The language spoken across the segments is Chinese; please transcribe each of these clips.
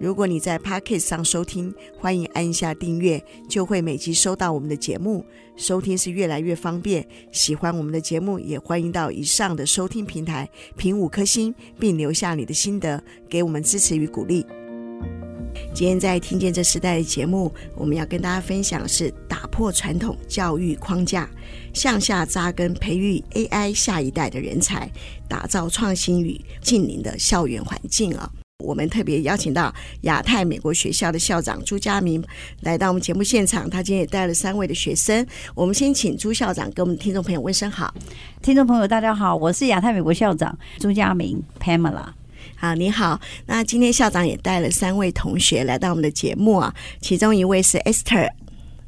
如果你在 Podcast 上收听，欢迎按下订阅，就会每集收到我们的节目。收听是越来越方便。喜欢我们的节目，也欢迎到以上的收听平台评五颗星，并留下你的心得，给我们支持与鼓励。今天在听见这时代的节目，我们要跟大家分享的是打破传统教育框架，向下扎根，培育 AI 下一代的人才，打造创新与近邻的校园环境啊。我们特别邀请到亚太美国学校的校长朱家明来到我们节目现场，他今天也带了三位的学生。我们先请朱校长跟我们听众朋友问声好。听众朋友大家好，我是亚太美国校长朱家明 Pamela。好，你好。那今天校长也带了三位同学来到我们的节目啊，其中一位是 Esther。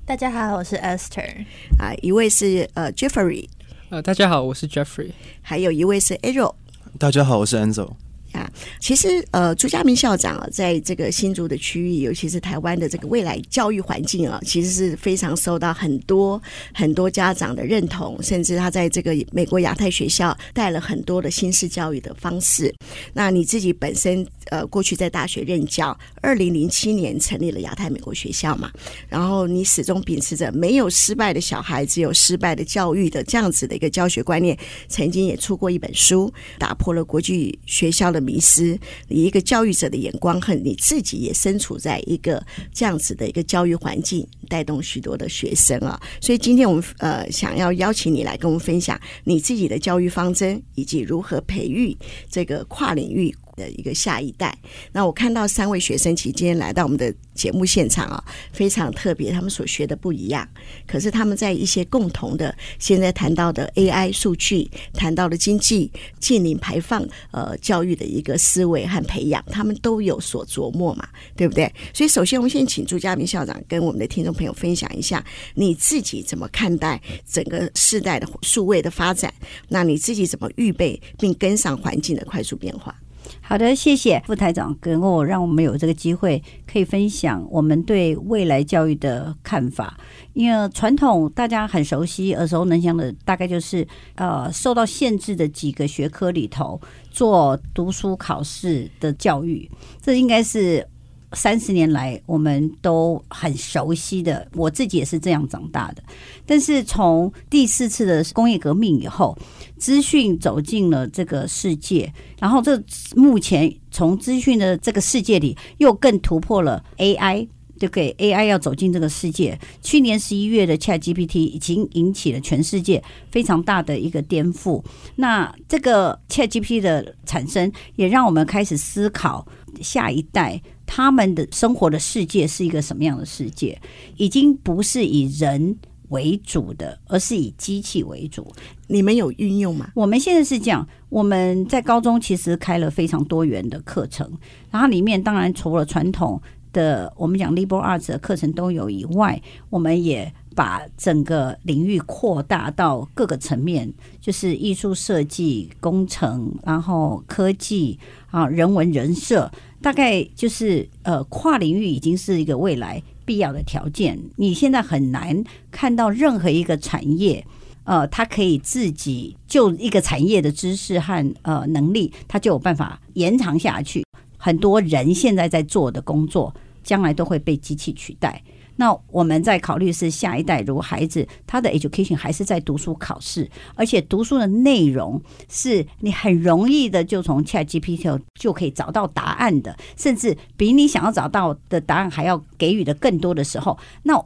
大家好，我是 Esther。啊，一位是呃 Jeffrey。呃，大家好，我是 Jeffrey。还有一位是 Ariel。大家好，我是 Enzo。啊，其实呃，朱家明校长啊，在这个新竹的区域，尤其是台湾的这个未来教育环境啊，其实是非常受到很多很多家长的认同，甚至他在这个美国亚太学校带了很多的新式教育的方式。那你自己本身呃，过去在大学任教，二零零七年成立了亚太美国学校嘛，然后你始终秉持着没有失败的小孩，只有失败的教育的这样子的一个教学观念，曾经也出过一本书，打破了国际学校的迷失，以一个教育者的眼光，和你自己也身处在一个这样子的一个教育环境，带动许多的学生啊。所以今天我们呃想要邀请你来跟我们分享你自己的教育方针，以及如何培育这个跨领域。的一个下一代。那我看到三位学生其实今天来到我们的节目现场啊，非常特别，他们所学的不一样，可是他们在一些共同的，现在谈到的 AI 数据，谈到的经济、净零排放，呃，教育的一个思维和培养，他们都有所琢磨嘛，对不对？所以，首先我们先请朱家明校长跟我们的听众朋友分享一下，你自己怎么看待整个世代的数位的发展？那你自己怎么预备并跟上环境的快速变化？好的，谢谢副台长给我，让我们有这个机会可以分享我们对未来教育的看法。因为传统大家很熟悉、耳熟能详的，大概就是呃受到限制的几个学科里头做读书考试的教育，这应该是。三十年来，我们都很熟悉的，我自己也是这样长大的。但是从第四次的工业革命以后，资讯走进了这个世界，然后这目前从资讯的这个世界里，又更突破了 AI，就给 AI 要走进这个世界。去年十一月的 ChatGPT 已经引起了全世界非常大的一个颠覆。那这个 ChatGPT 的产生，也让我们开始思考下一代。他们的生活的世界是一个什么样的世界？已经不是以人为主的，而是以机器为主。你们有运用吗？我们现在是这样，我们在高中其实开了非常多元的课程，然后里面当然除了传统的我们讲 liberal arts 的课程都有以外，我们也把整个领域扩大到各个层面，就是艺术设计、工程，然后科技啊、人文、人社。大概就是呃，跨领域已经是一个未来必要的条件。你现在很难看到任何一个产业，呃，它可以自己就一个产业的知识和呃能力，它就有办法延长下去。很多人现在在做的工作，将来都会被机器取代。那我们在考虑是下一代，如果孩子他的 education 还是在读书考试，而且读书的内容是你很容易的就从 ChatGPT 就可以找到答案的，甚至比你想要找到的答案还要给予的更多的时候，那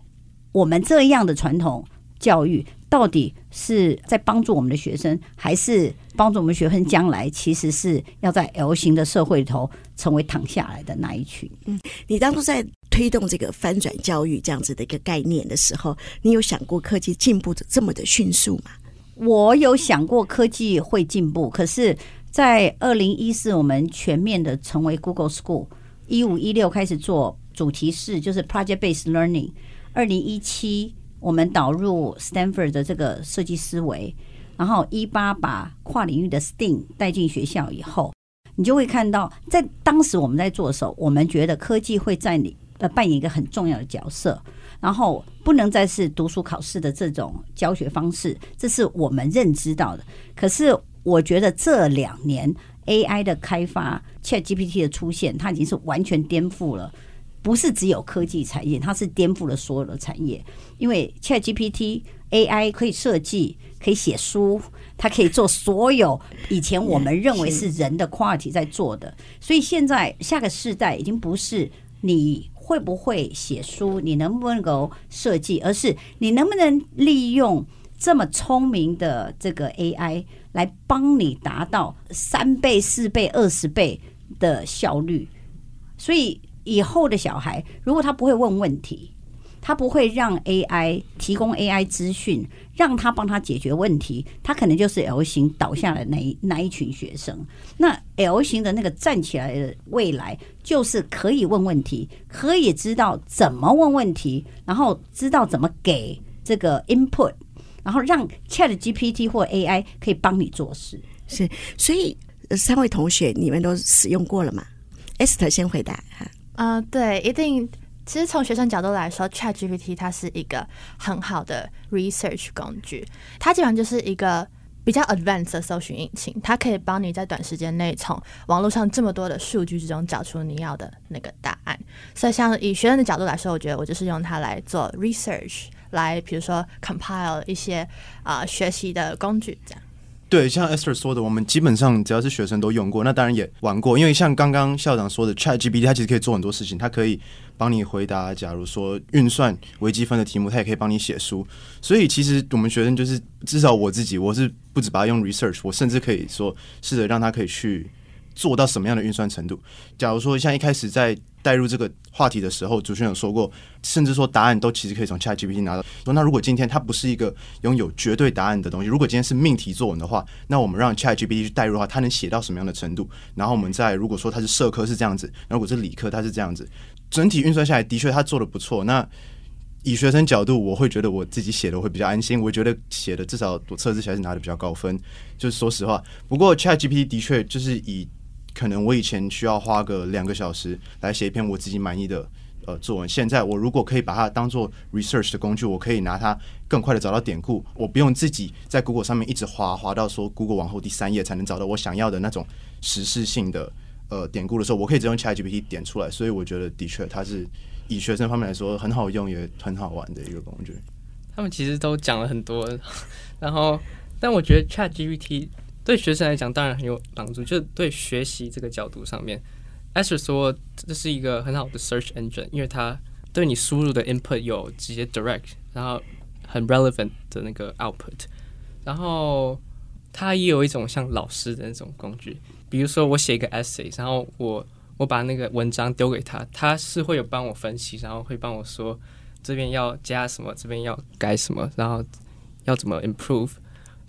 我们这样的传统教育到底是在帮助我们的学生，还是帮助我们学生将来其实是要在 L 型的社会里头成为躺下来的那一群？嗯，你当初在推动这个翻转教育这样子的一个概念的时候，你有想过科技进步的这么的迅速吗？我有想过科技会进步，可是，在二零一四我们全面的成为 Google School，一五一六开始做主题式，就是 Project Based Learning，二零一七。我们导入 Stanford 的这个设计思维，然后一八把跨领域的 STEAM 带进学校以后，你就会看到，在当时我们在做的时候，我们觉得科技会在你呃扮演一个很重要的角色，然后不能再是读书考试的这种教学方式，这是我们认知到的。可是我觉得这两年 AI 的开发，ChatGPT 的出现，它已经是完全颠覆了。不是只有科技产业，它是颠覆了所有的产业。因为 ChatGPT AI 可以设计，可以写书，它可以做所有以前我们认为是人的 quality 在做的。所以现在下个世代已经不是你会不会写书，你能不能够设计，而是你能不能利用这么聪明的这个 AI 来帮你达到三倍、四倍、二十倍的效率。所以。以后的小孩，如果他不会问问题，他不会让 AI 提供 AI 资讯，让他帮他解决问题，他可能就是 L 型倒下的那一那一群学生。那 L 型的那个站起来的未来，就是可以问问题，可以知道怎么问问题，然后知道怎么给这个 input，然后让 ChatGPT 或 AI 可以帮你做事。是，所以三位同学，你们都使用过了吗？Esther 先回答哈。嗯、呃，对，一定。其实从学生角度来说，ChatGPT 它是一个很好的 research 工具。它基本上就是一个比较 advanced 的搜寻引擎，它可以帮你在短时间内从网络上这么多的数据之中找出你要的那个答案。所以，像以学生的角度来说，我觉得我就是用它来做 research，来比如说 compile 一些啊、学习的工具这样。对，像 Esther 说的，我们基本上只要是学生都用过，那当然也玩过。因为像刚刚校长说的，ChatGPT 它其实可以做很多事情，它可以帮你回答，假如说运算微积分的题目，它也可以帮你写书。所以其实我们学生就是，至少我自己，我是不止把它用 research，我甚至可以说试着让它可以去做到什么样的运算程度。假如说像一开始在带入这个话题的时候，主持人有说过，甚至说答案都其实可以从 ChatGPT 拿到。说那如果今天它不是一个拥有绝对答案的东西，如果今天是命题作文的话，那我们让 ChatGPT 去带入的话，它能写到什么样的程度？然后我们再如果说它是社科是这样子，如果是理科它是这样子，整体运算下来的确它做得不错。那以学生角度，我会觉得我自己写的会比较安心，我觉得写的至少我测试起来是拿的比较高分。就是说实话，不过 ChatGPT 的确就是以。可能我以前需要花个两个小时来写一篇我自己满意的呃作文，现在我如果可以把它当做 research 的工具，我可以拿它更快的找到典故，我不用自己在 Google 上面一直滑滑到说 Google 往后第三页才能找到我想要的那种时事性的呃典故的时候，我可以直接用 ChatGPT 点出来，所以我觉得的确它是以学生方面来说很好用也很好玩的一个工具。他们其实都讲了很多，然后但我觉得 ChatGPT。对学生来讲，当然很有帮助。就是对学习这个角度上面，Esther 说这是一个很好的 search engine，因为它对你输入的 input 有直接 direct，然后很 relevant 的那个 output。然后它也有一种像老师的那种工具，比如说我写一个 essay，然后我我把那个文章丢给他，他是会有帮我分析，然后会帮我说这边要加什么，这边要改什么，然后要怎么 improve，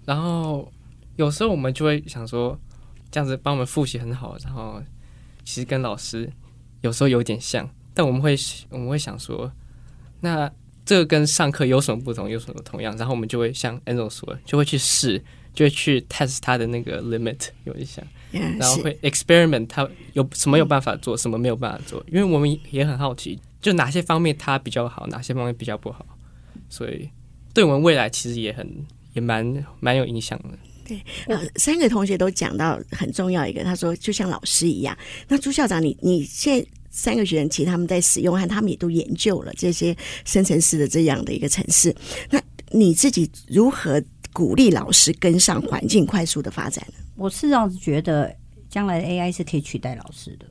然后。有时候我们就会想说，这样子帮我们复习很好，然后其实跟老师有时候有点像，但我们会我们会想说，那这个跟上课有什么不同，有什么同样？然后我们就会像 Angel 说，就会去试，就会去 test 他的那个 limit 有一项，然后会 experiment 他有什么有办法做，什么没有办法做，因为我们也很好奇，就哪些方面他比较好，哪些方面比较不好，所以对我们未来其实也很也蛮蛮有影响的。对，呃，三个同学都讲到很重要一个，他说就像老师一样。那朱校长，你你现在三个学生其实他们在使用，和他们也都研究了这些生成式的这样的一个城市。那你自己如何鼓励老师跟上环境快速的发展呢？我是这样子觉得，将来的 AI 是可以取代老师的。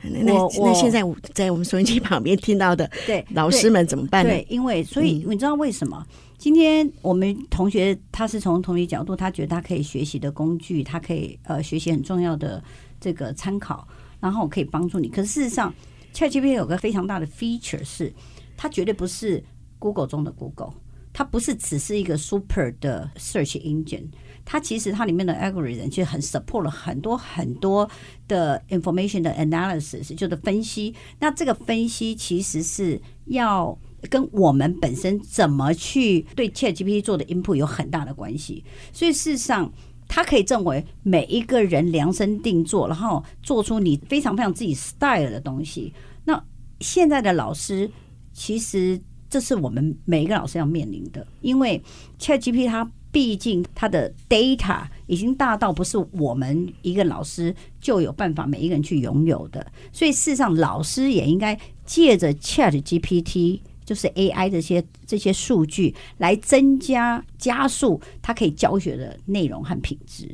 那那现在在我们收音机旁边听到的，对老师们怎么办呢？对，因为所以你知道为什么？今天我们同学他是从同学角度，他觉得他可以学习的工具，他可以呃学习很重要的这个参考，然后可以帮助你。可是事实上，ChatGPT 有个非常大的 feature 是，它绝对不是 Google 中的 Google，它不是只是一个 super 的 search engine，它其实它里面的 algorithm 其实很 support 了很多很多的 information 的 analysis，就是分析。那这个分析其实是要。跟我们本身怎么去对 ChatGPT 做的 input 有很大的关系，所以事实上，它可以证为每一个人量身定做，然后做出你非常非常自己 style 的东西。那现在的老师，其实这是我们每一个老师要面临的，因为 ChatGPT 它毕竟它的 data 已经大到不是我们一个老师就有办法每一个人去拥有的，所以事实上老师也应该借着 ChatGPT。就是 AI 这些这些数据来增加加速，它可以教学的内容和品质。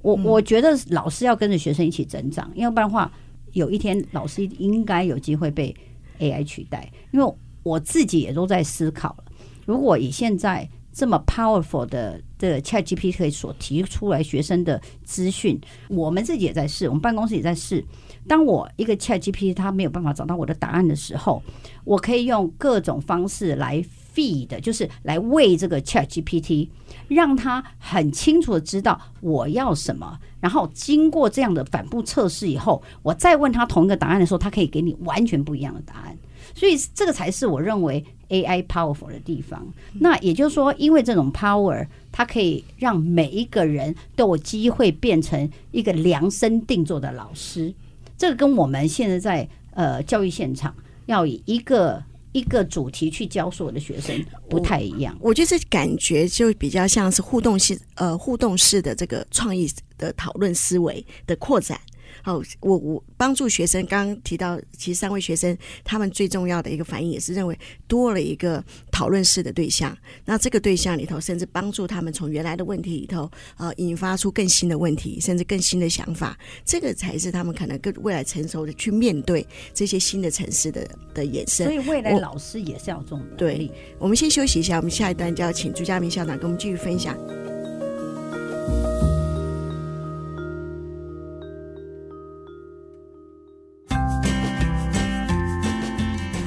我我觉得老师要跟着学生一起成长，要不然的话，有一天老师应该有机会被 AI 取代。因为我自己也都在思考了，如果以现在这么 powerful 的的 ChatGPT 所提出来学生的资讯，我们自己也在试，我们办公室也在试。当我一个 ChatGPT 它没有办法找到我的答案的时候，我可以用各种方式来 feed，就是来喂这个 ChatGPT，让它很清楚的知道我要什么。然后经过这样的反复测试以后，我再问他同一个答案的时候，它可以给你完全不一样的答案。所以这个才是我认为 AI powerful 的地方。那也就是说，因为这种 power，它可以让每一个人都有机会变成一个量身定做的老师。这个跟我们现在在呃教育现场要以一个一个主题去教所有的学生不太一样。我，我觉得这感觉就比较像是互动式呃互动式的这个创意的讨论思维的扩展。好，我我帮助学生，刚刚提到，其实三位学生他们最重要的一个反应也是认为多了一个讨论式的对象。那这个对象里头，甚至帮助他们从原来的问题里头，呃，引发出更新的问题，甚至更新的想法。这个才是他们可能更未来成熟的去面对这些新的城市的的衍生。所以未来老师也是要这种能力。对，我们先休息一下，我们下一段就要请朱家明校长跟我们继续分享。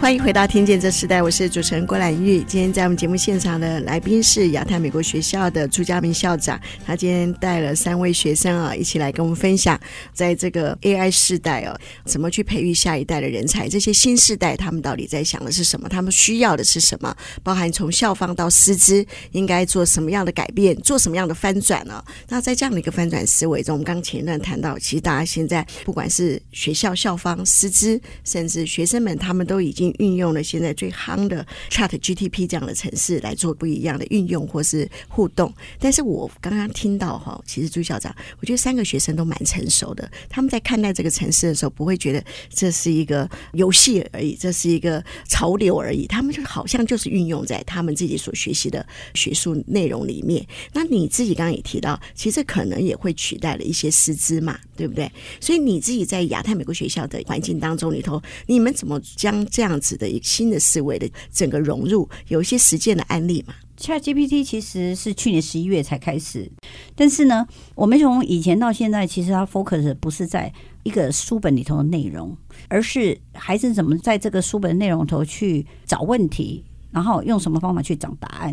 欢迎回到《听见这时代》，我是主持人郭兰玉。今天在我们节目现场的来宾是亚太美国学校的朱家明校长，他今天带了三位学生啊，一起来跟我们分享，在这个 AI 世代哦，怎么去培育下一代的人才？这些新时代他们到底在想的是什么？他们需要的是什么？包含从校方到师资，应该做什么样的改变？做什么样的翻转呢？那在这样的一个翻转思维中，我们刚前一段谈到，其实大家现在不管是学校、校方、师资，甚至学生们，他们都已经。运用了现在最夯的 Chat GTP 这样的城市来做不一样的运用或是互动，但是我刚刚听到哈，其实朱校长，我觉得三个学生都蛮成熟的，他们在看待这个城市的时候，不会觉得这是一个游戏而已，这是一个潮流而已，他们就好像就是运用在他们自己所学习的学术内容里面。那你自己刚刚也提到，其实可能也会取代了一些师资嘛，对不对？所以你自己在亚太美国学校的环境当中里头，你们怎么将这样指？的一新的思维的整个融入，有一些实践的案例嘛？ChatGPT 其实是去年十一月才开始，但是呢，我们从以前到现在，其实它 focus 不是在一个书本里头的内容，而是孩子怎么在这个书本内容头去找问题。然后用什么方法去找答案？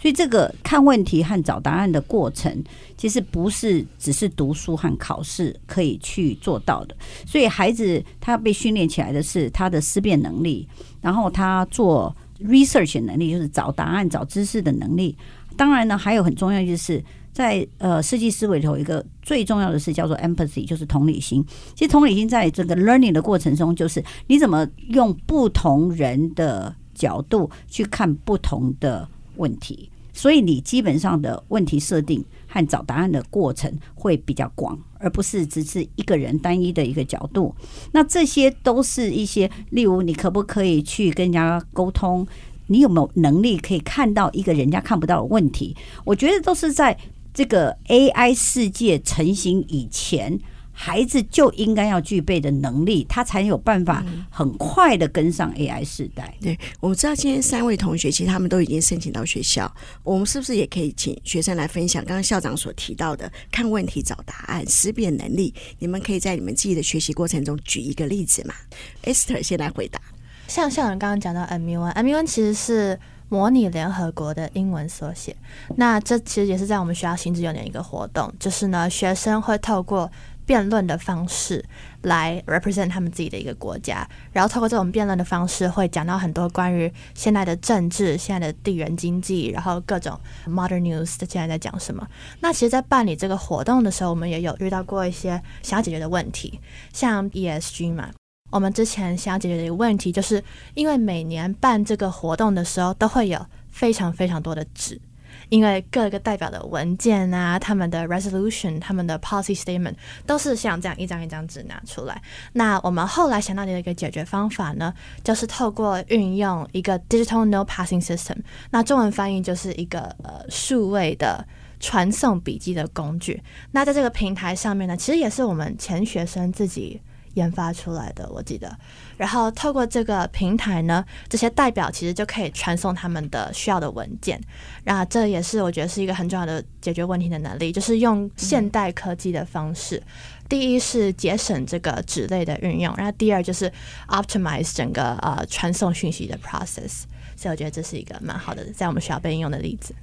所以这个看问题和找答案的过程，其实不是只是读书和考试可以去做到的。所以孩子他被训练起来的是他的思辨能力，然后他做 research 能力，就是找答案、找知识的能力。当然呢，还有很重要就是在呃设计思维里头，一个最重要的是叫做 empathy，就是同理心。其实同理心在这个 learning 的过程中，就是你怎么用不同人的。角度去看不同的问题，所以你基本上的问题设定和找答案的过程会比较广，而不是只是一个人单一的一个角度。那这些都是一些，例如你可不可以去跟人家沟通？你有没有能力可以看到一个人家看不到的问题？我觉得都是在这个 AI 世界成型以前。孩子就应该要具备的能力，他才有办法很快的跟上 AI 时代。对，我知道今天三位同学其实他们都已经申请到学校，我们是不是也可以请学生来分享刚刚校长所提到的看问题、找答案、识别能力？你们可以在你们自己的学习过程中举一个例子嘛？Esther 先来回答。像校长刚刚讲到 MUN，MUN 其实是模拟联合国的英文缩写。那这其实也是在我们学校行之有年一个活动，就是呢学生会透过辩论的方式来 represent 他们自己的一个国家，然后透过这种辩论的方式，会讲到很多关于现在的政治、现在的地缘经济，然后各种 modern news 现在在讲什么。那其实，在办理这个活动的时候，我们也有遇到过一些想要解决的问题，像 ESG 嘛。我们之前想要解决的一个问题，就是因为每年办这个活动的时候，都会有非常非常多的纸，因为各个代表的文件啊，他们的 resolution、他们的 policy statement 都是像这样一张一张纸拿出来。那我们后来想到的一个解决方法呢，就是透过运用一个 digital note passing system，那中文翻译就是一个呃数位的传送笔记的工具。那在这个平台上面呢，其实也是我们前学生自己。研发出来的，我记得。然后透过这个平台呢，这些代表其实就可以传送他们的需要的文件。那这也是我觉得是一个很重要的解决问题的能力，就是用现代科技的方式。第一是节省这个纸类的运用，然后第二就是 optimize 整个呃传送讯息的 process。所以我觉得这是一个蛮好的在我们学校被应用的例子。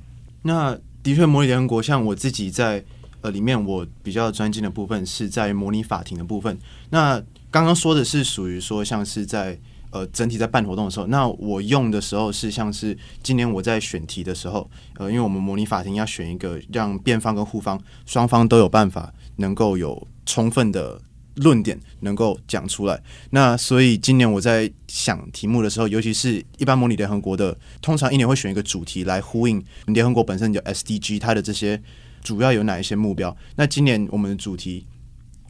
那的确，模拟联合国像我自己在。呃，里面我比较专精的部分是在模拟法庭的部分。那刚刚说的是属于说像是在呃整体在办活动的时候，那我用的时候是像是今年我在选题的时候，呃，因为我们模拟法庭要选一个让辩方跟护方双方都有办法能够有充分的论点能够讲出来。那所以今年我在想题目的时候，尤其是一般模拟联合国的，通常一年会选一个主题来呼应联合国本身叫 SDG 它的这些。主要有哪一些目标？那今年我们的主题，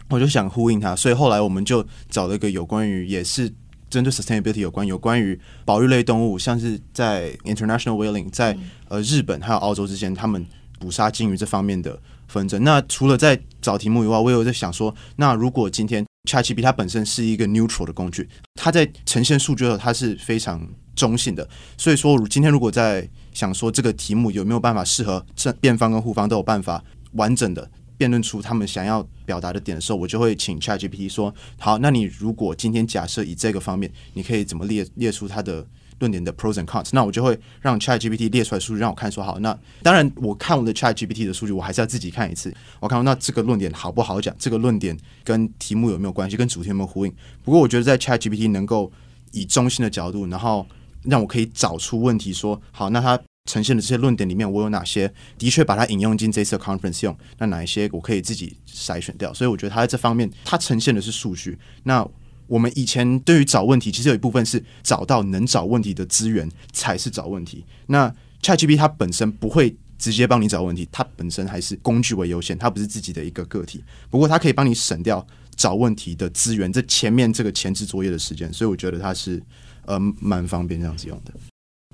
我就想呼应它，所以后来我们就找了一个有关于，也是针对 sustainability 有关，有关于保育类动物，像是在 international whaling 在呃日本还有澳洲之间，他们捕杀鲸鱼这方面的纷争。那除了在找题目以外，我有在想说，那如果今天 ChatGPT 它本身是一个 neutral 的工具，它在呈现数据的时候，它是非常中性的。所以说，今天如果在想说这个题目有没有办法适合正辩方跟护方都有办法完整的辩论出他们想要表达的点的时候，我就会请 ChatGPT 说：好，那你如果今天假设以这个方面，你可以怎么列列出它的论点的 pros and cons？那我就会让 ChatGPT 列出来数据让我看，说好。那当然，我看我的 ChatGPT 的数据，我还是要自己看一次。我看那这个论点好不好讲？这个论点跟题目有没有关系？跟主题有没有呼应？不过我觉得在 ChatGPT 能够以中心的角度，然后。让我可以找出问题，说好，那它呈现的这些论点里面，我有哪些的确把它引用进这次 conference 用？那哪一些我可以自己筛选掉？所以我觉得它在这方面，它呈现的是数据。那我们以前对于找问题，其实有一部分是找到能找问题的资源才是找问题。那 ChatGPT 它本身不会直接帮你找问题，它本身还是工具为优先，它不是自己的一个个体。不过它可以帮你省掉找问题的资源，这前面这个前置作业的时间。所以我觉得它是。呃，蛮方便这样子用的。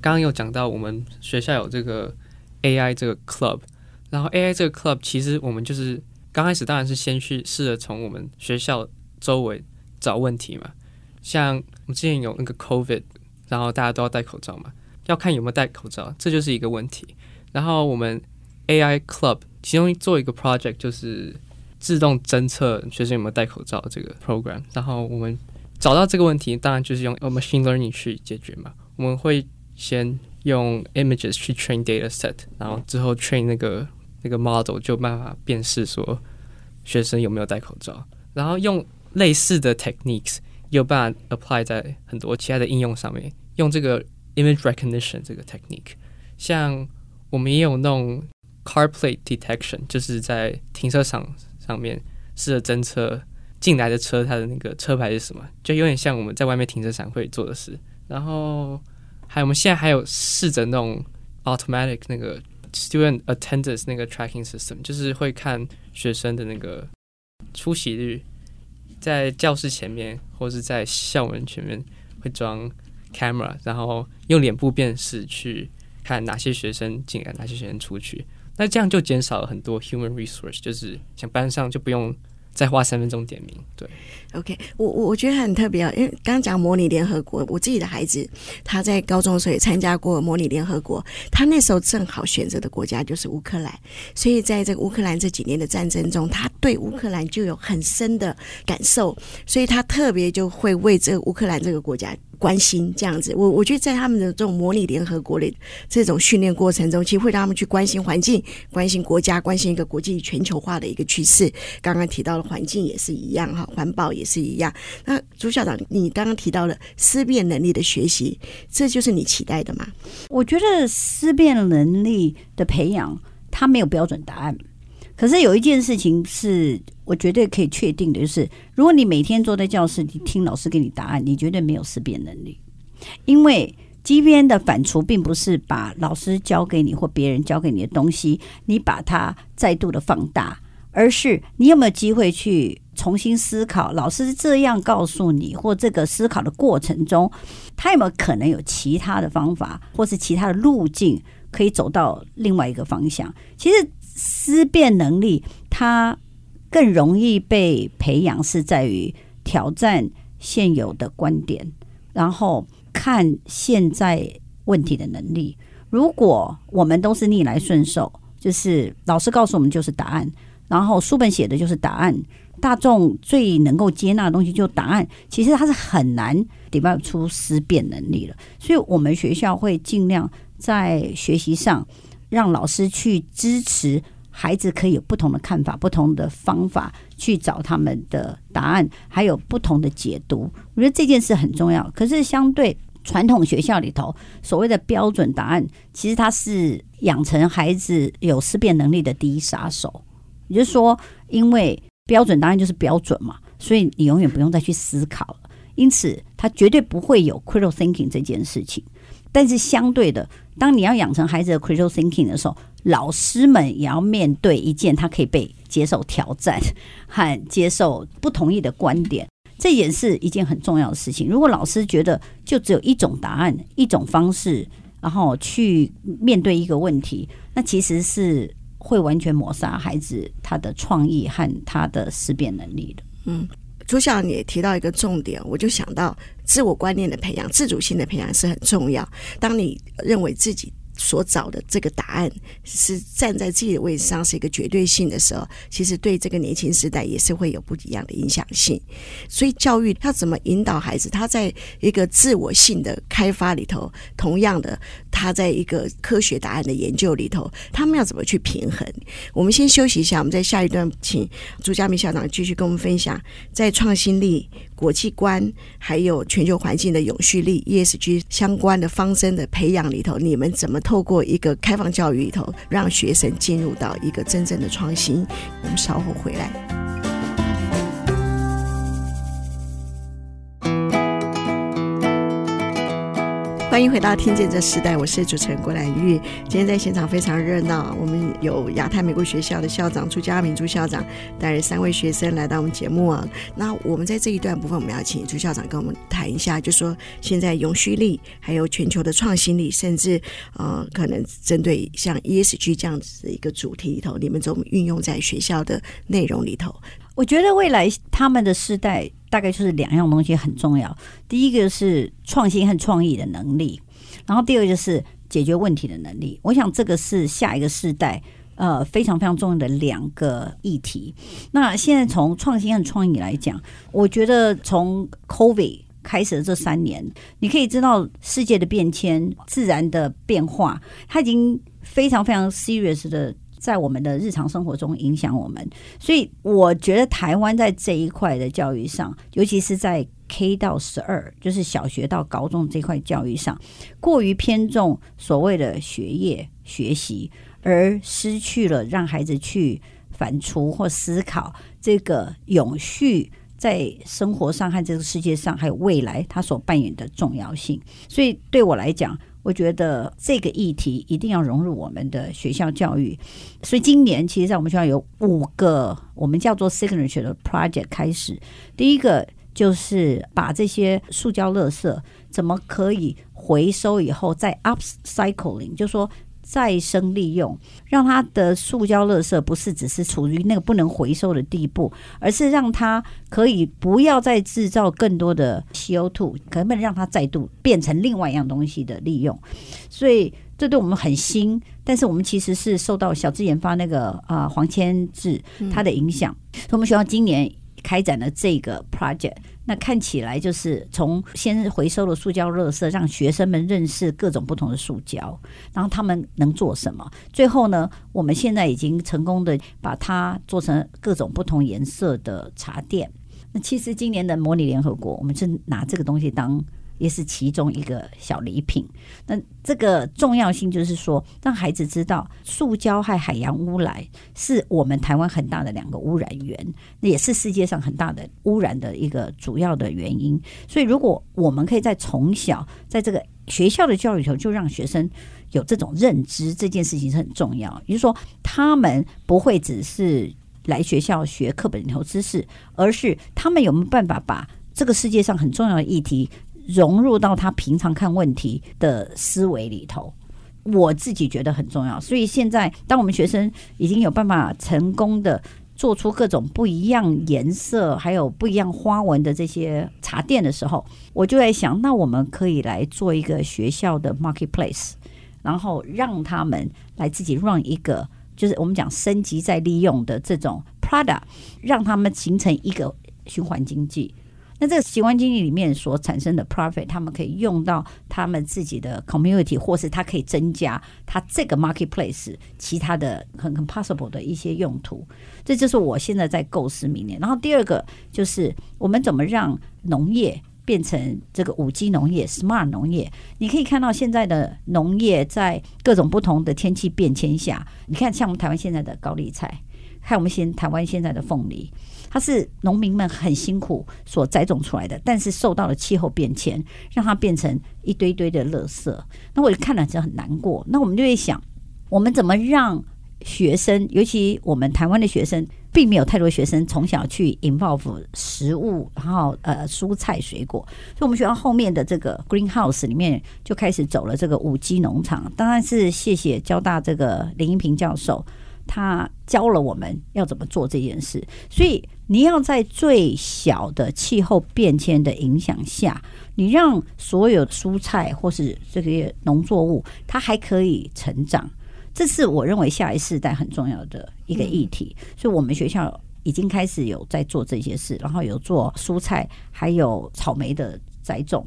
刚刚有讲到我们学校有这个 AI 这个 club，然后 AI 这个 club 其实我们就是刚开始当然是先去试着从我们学校周围找问题嘛。像我们之前有那个 COVID，然后大家都要戴口罩嘛，要看有没有戴口罩，这就是一个问题。然后我们 AI club 其中做一个 project 就是自动侦测学生有没有戴口罩这个 program，然后我们。找到这个问题，当然就是用 machine learning 去解决嘛。我们会先用 images 去 train data set，然后之后 train 那个那个 model 就办法辨识说学生有没有戴口罩，然后用类似的 techniques 有办法 apply 在很多其他的应用上面。用这个 image recognition 这个 technique，像我们也有弄 car plate detection，就是在停车场上面试着侦测。进来的车，它的那个车牌是什么？就有点像我们在外面停车场会做的事。然后还有我们现在还有试着那种 automatic 那个 student attendance 那个 tracking system，就是会看学生的那个出席率，在教室前面或是在校门前面会装 camera，然后用脸部辨识去看哪些学生进来，哪些学生出去。那这样就减少了很多 human resource，就是像班上就不用。再花三分钟点名，对，OK，我我我觉得很特别啊，因为刚刚讲模拟联合国，我自己的孩子他在高中的时候也参加过模拟联合国，他那时候正好选择的国家就是乌克兰，所以在这个乌克兰这几年的战争中，他对乌克兰就有很深的感受，所以他特别就会为这个乌克兰这个国家。关心这样子。我我觉得在他们的这种模拟联合国的这种训练过程中，其实会让他们去关心环境、关心国家、关心一个国际全球化的一个趋势。刚刚提到的环境也是一样哈，环保也是一样。那朱校长，你刚刚提到了思辨能力的学习，这就是你期待的吗？我觉得思辨能力的培养，它没有标准答案。可是有一件事情是我绝对可以确定的，就是如果你每天坐在教室里听老师给你答案，你绝对没有思辨能力。因为基边的反刍并不是把老师教给你或别人教给你的东西，你把它再度的放大，而是你有没有机会去重新思考，老师这样告诉你，或这个思考的过程中，他有没有可能有其他的方法，或是其他的路径可以走到另外一个方向？其实。思辨能力，它更容易被培养，是在于挑战现有的观点，然后看现在问题的能力。如果我们都是逆来顺受，就是老师告诉我们就是答案，然后书本写的就是答案，大众最能够接纳的东西就是答案，其实它是很难 develop 出思辨能力的。所以我们学校会尽量在学习上。让老师去支持孩子，可以有不同的看法、不同的方法去找他们的答案，还有不同的解读。我觉得这件事很重要。可是，相对传统学校里头所谓的标准答案，其实它是养成孩子有思辨能力的第一杀手。也就是说，因为标准答案就是标准嘛，所以你永远不用再去思考了。因此，他绝对不会有 critical thinking 这件事情。但是相对的，当你要养成孩子的 critical thinking 的时候，老师们也要面对一件他可以被接受挑战 和接受不同意的观点，这也是一件很重要的事情。如果老师觉得就只有一种答案、一种方式，然后去面对一个问题，那其实是会完全抹杀孩子他的创意和他的思辨能力的。嗯。朱校长也提到一个重点，我就想到自我观念的培养、自主性的培养是很重要。当你认为自己所找的这个答案是站在自己的位置上，是一个绝对性的时候，其实对这个年轻时代也是会有不一样的影响性。所以，教育要怎么引导孩子？他在一个自我性的开发里头，同样的，他在一个科学答案的研究里头，他们要怎么去平衡？我们先休息一下，我们在下一段请朱家明校长继续跟我们分享，在创新力。国际观，还有全球环境的永续力 （ESG） 相关的方针的培养里头，你们怎么透过一个开放教育里头，让学生进入到一个真正的创新？我们稍后回来。欢迎回到《听见这时代》，我是主持人郭兰玉。今天在现场非常热闹，我们有亚太美国学校的校长朱家明朱校长带着三位学生来到我们节目啊。那我们在这一段部分，我们要请朱校长跟我们谈一下，就说现在永续力，还有全球的创新力，甚至呃，可能针对像 ESG 这样子的一个主题里头，你们怎么运用在学校的内容里头？我觉得未来他们的世代大概就是两样东西很重要。第一个是创新和创意的能力，然后第二个就是解决问题的能力。我想这个是下一个世代呃非常非常重要的两个议题。那现在从创新和创意来讲，我觉得从 COVID 开始的这三年，你可以知道世界的变迁、自然的变化，它已经非常非常 serious 的。在我们的日常生活中影响我们，所以我觉得台湾在这一块的教育上，尤其是在 K 到十二，就是小学到高中这块教育上，过于偏重所谓的学业学习，而失去了让孩子去反刍或思考这个永续在生活上和这个世界上还有未来它所扮演的重要性。所以对我来讲，我觉得这个议题一定要融入我们的学校教育，所以今年其实，在我们学校有五个我们叫做 signature 的 project 开始。第一个就是把这些塑胶垃圾怎么可以回收以后再 upcycling，就是说。再生利用，让它的塑胶垃圾不是只是处于那个不能回收的地步，而是让它可以不要再制造更多的 CO2，可能让它再度变成另外一样东西的利用。所以这对我们很新，但是我们其实是受到小智研发那个啊、呃、黄千智他的影响，所以我们学校今年开展了这个 project。那看起来就是从先回收了塑胶垃圾，让学生们认识各种不同的塑胶，然后他们能做什么？最后呢，我们现在已经成功的把它做成各种不同颜色的茶垫。那其实今年的模拟联合国，我们是拿这个东西当。也是其中一个小礼品。那这个重要性就是说，让孩子知道，塑胶和海洋污染是我们台湾很大的两个污染源，也是世界上很大的污染的一个主要的原因。所以，如果我们可以在从小在这个学校的教育里头，就让学生有这种认知，这件事情是很重要。也就是说，他们不会只是来学校学课本里头知识，而是他们有没有办法把这个世界上很重要的议题。融入到他平常看问题的思维里头，我自己觉得很重要。所以现在，当我们学生已经有办法成功的做出各种不一样颜色，还有不一样花纹的这些茶垫的时候，我就在想，那我们可以来做一个学校的 marketplace，然后让他们来自己 run 一个，就是我们讲升级再利用的这种 product，让他们形成一个循环经济。那这个循环经济里面所产生的 profit，他们可以用到他们自己的 community，或是它可以增加它这个 marketplace 其他的很很 possible 的一些用途。这就是我现在在构思明年。然后第二个就是我们怎么让农业变成这个五 G 农业、smart 农业。你可以看到现在的农业在各种不同的天气变迁下，你看像我们台湾现在的高丽菜，看我们现台湾现在的凤梨。它是农民们很辛苦所栽种出来的，但是受到了气候变迁，让它变成一堆堆的垃圾。那我看了就很难过。那我们就会想，我们怎么让学生，尤其我们台湾的学生，并没有太多学生从小去 involve 食物，然后呃蔬菜水果。所以，我们学校后面的这个 greenhouse 里面就开始走了这个五 G 农场。当然是谢谢交大这个林英平教授。他教了我们要怎么做这件事，所以你要在最小的气候变迁的影响下，你让所有蔬菜或是这些农作物它还可以成长，这是我认为下一世代很重要的一个议题。所以我们学校已经开始有在做这些事，然后有做蔬菜，还有草莓的栽种，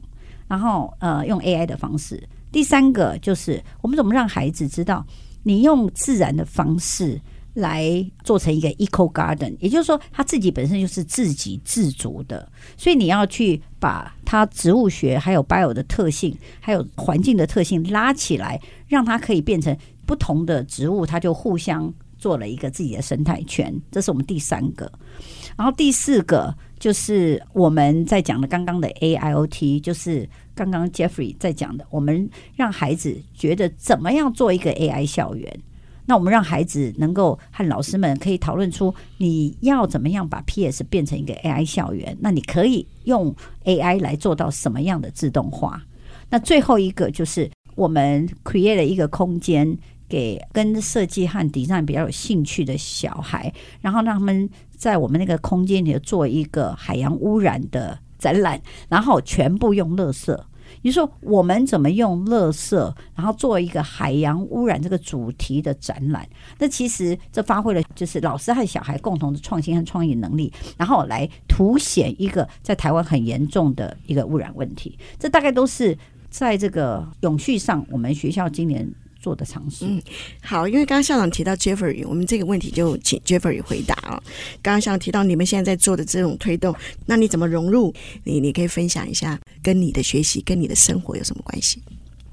然后呃用 AI 的方式。第三个就是我们怎么让孩子知道。你用自然的方式来做成一个 eco garden，也就是说，它自己本身就是自给自足的，所以你要去把它植物学还有 bio 的特性，还有环境的特性拉起来，让它可以变成不同的植物，它就互相做了一个自己的生态圈。这是我们第三个，然后第四个就是我们在讲的刚刚的 AIoT，就是。刚刚 Jeffrey 在讲的，我们让孩子觉得怎么样做一个 AI 校园？那我们让孩子能够和老师们可以讨论出你要怎么样把 PS 变成一个 AI 校园？那你可以用 AI 来做到什么样的自动化？那最后一个就是我们 create 了一个空间给跟设计和 design 比较有兴趣的小孩，然后让他们在我们那个空间里做一个海洋污染的。展览，然后全部用垃圾。你说我们怎么用垃圾，然后做一个海洋污染这个主题的展览？那其实这发挥了就是老师和小孩共同的创新和创意能力，然后来凸显一个在台湾很严重的一个污染问题。这大概都是在这个永续上，我们学校今年。做的尝试，嗯，好，因为刚刚校长提到 Jeffrey，我们这个问题就请 Jeffrey 回答啊。刚刚校长提到你们现在在做的这种推动，那你怎么融入？你你可以分享一下，跟你的学习跟你的生活有什么关系？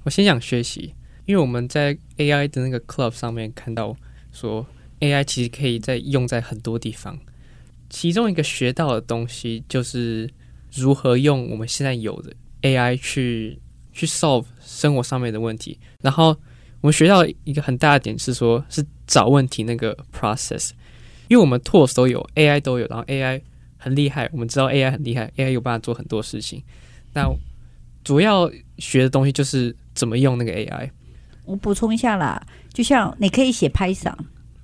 我先讲学习，因为我们在 AI 的那个 Club 上面看到说，AI 其实可以在用在很多地方，其中一个学到的东西就是如何用我们现在有的 AI 去去 solve 生活上面的问题，然后。我们学到一个很大的点是说，是找问题那个 process，因为我们 tools 都有，AI 都有，然后 AI 很厉害，我们知道 AI 很厉害，AI 有办法做很多事情。那主要学的东西就是怎么用那个 AI。我补充一下啦，就像你可以写 Python，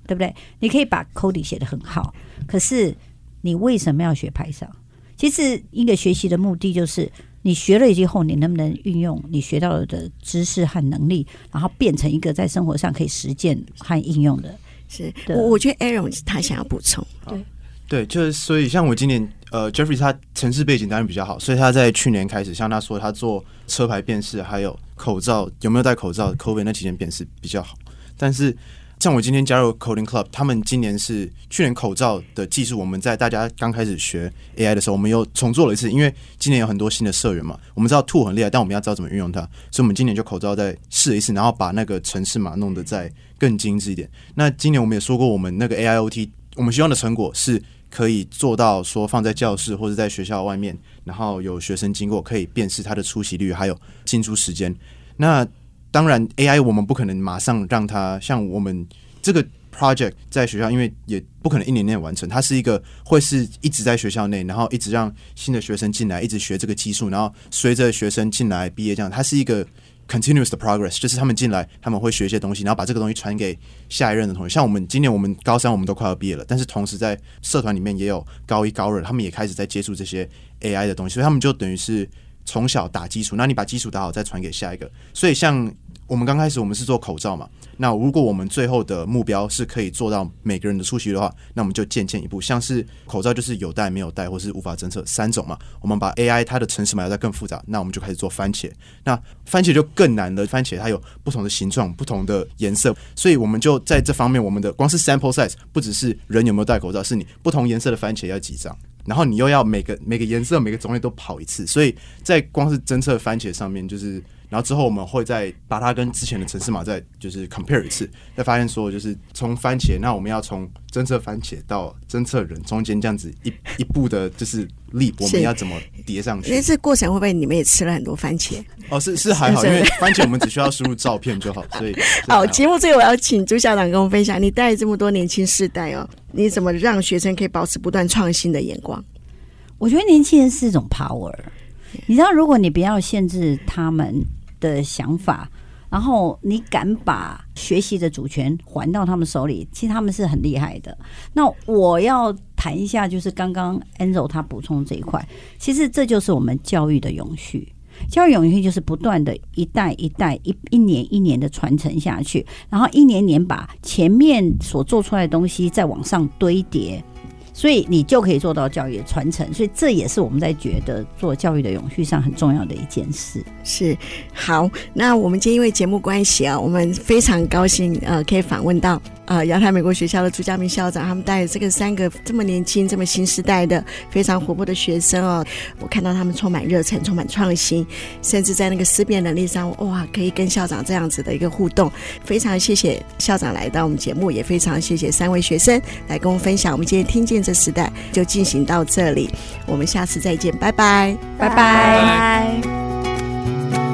对不对？你可以把 coding 写得很好，可是你为什么要学 Python？其实一个学习的目的就是。你学了以后，你能不能运用你学到的知识和能力，然后变成一个在生活上可以实践和应用的？是，我我觉得 Aaron 他想要补充，对对，就是所以像我今年呃，Jeffrey 他城市背景当然比较好，所以他在去年开始，像他说他做车牌辨识，还有口罩有没有戴口罩，COVID 那几件辨识比较好。但是像我今天加入 Coding Club，他们今年是去年口罩的技术，我们在大家刚开始学 AI 的时候，我们又重做了一次，因为今年有很多新的社员嘛，我们知道 Tool 很厉害，但我们要知道怎么运用它，所以我们今年就口罩再试一次，然后把那个城市码弄得再更精致一点。那今年我们也说过，我们那个 AIoT，我们希望的成果是。可以做到说放在教室或者在学校外面，然后有学生经过可以辨识他的出席率，还有进出时间。那当然，AI 我们不可能马上让它像我们这个 project 在学校，因为也不可能一年内完成。它是一个会是一直在学校内，然后一直让新的学生进来，一直学这个技术，然后随着学生进来毕业这样，它是一个。Continuous 的 progress 就是他们进来，他们会学一些东西，然后把这个东西传给下一任的同学。像我们今年我们高三，我们都快要毕业了，但是同时在社团里面也有高一、高二，他们也开始在接触这些 AI 的东西，所以他们就等于是从小打基础。那你把基础打好，再传给下一个。所以像。我们刚开始我们是做口罩嘛，那如果我们最后的目标是可以做到每个人的出席的话，那我们就渐渐一步，像是口罩就是有戴没有戴，或是无法侦测三种嘛。我们把 AI 它的城市码要再更复杂，那我们就开始做番茄。那番茄就更难了，番茄它有不同的形状、不同的颜色，所以我们就在这方面，我们的光是 sample size 不只是人有没有戴口罩，是你不同颜色的番茄要几张，然后你又要每个每个颜色每个种类都跑一次，所以在光是侦测番茄上面就是。然后之后我们会再把它跟之前的城市码再就是 compare 一次，再发现说就是从番茄，那我们要从侦测番茄到侦测人中间这样子一 一步的，就是 leap，我们要怎么叠上去？那这过程会不会你们也吃了很多番茄？哦，是是还好，因为番茄我们只需要输入照片就好，所以 好。节目最后我要请朱校长跟我们分享，你带这么多年轻世代哦，你怎么让学生可以保持不断创新的眼光？我觉得年轻人是一种 power，你知道，如果你不要限制他们。的想法，然后你敢把学习的主权还到他们手里，其实他们是很厉害的。那我要谈一下，就是刚刚 Angel 他补充这一块，其实这就是我们教育的永续。教育永续就是不断的一代一代一一年一年的传承下去，然后一年年把前面所做出来的东西再往上堆叠。所以你就可以做到教育的传承，所以这也是我们在觉得做教育的永续上很重要的一件事。是，好，那我们今天因为节目关系啊，我们非常高兴呃，可以访问到。呃，亚太美国学校的朱家明校长，他们带着这个三个这么年轻、这么新时代的非常活泼的学生哦，我看到他们充满热忱、充满创新，甚至在那个思辨能力上，哇，可以跟校长这样子的一个互动。非常谢谢校长来到我们节目，也非常谢谢三位学生来跟我们分享。我们今天听见这时代就进行到这里，我们下次再见，拜拜，拜拜。拜拜。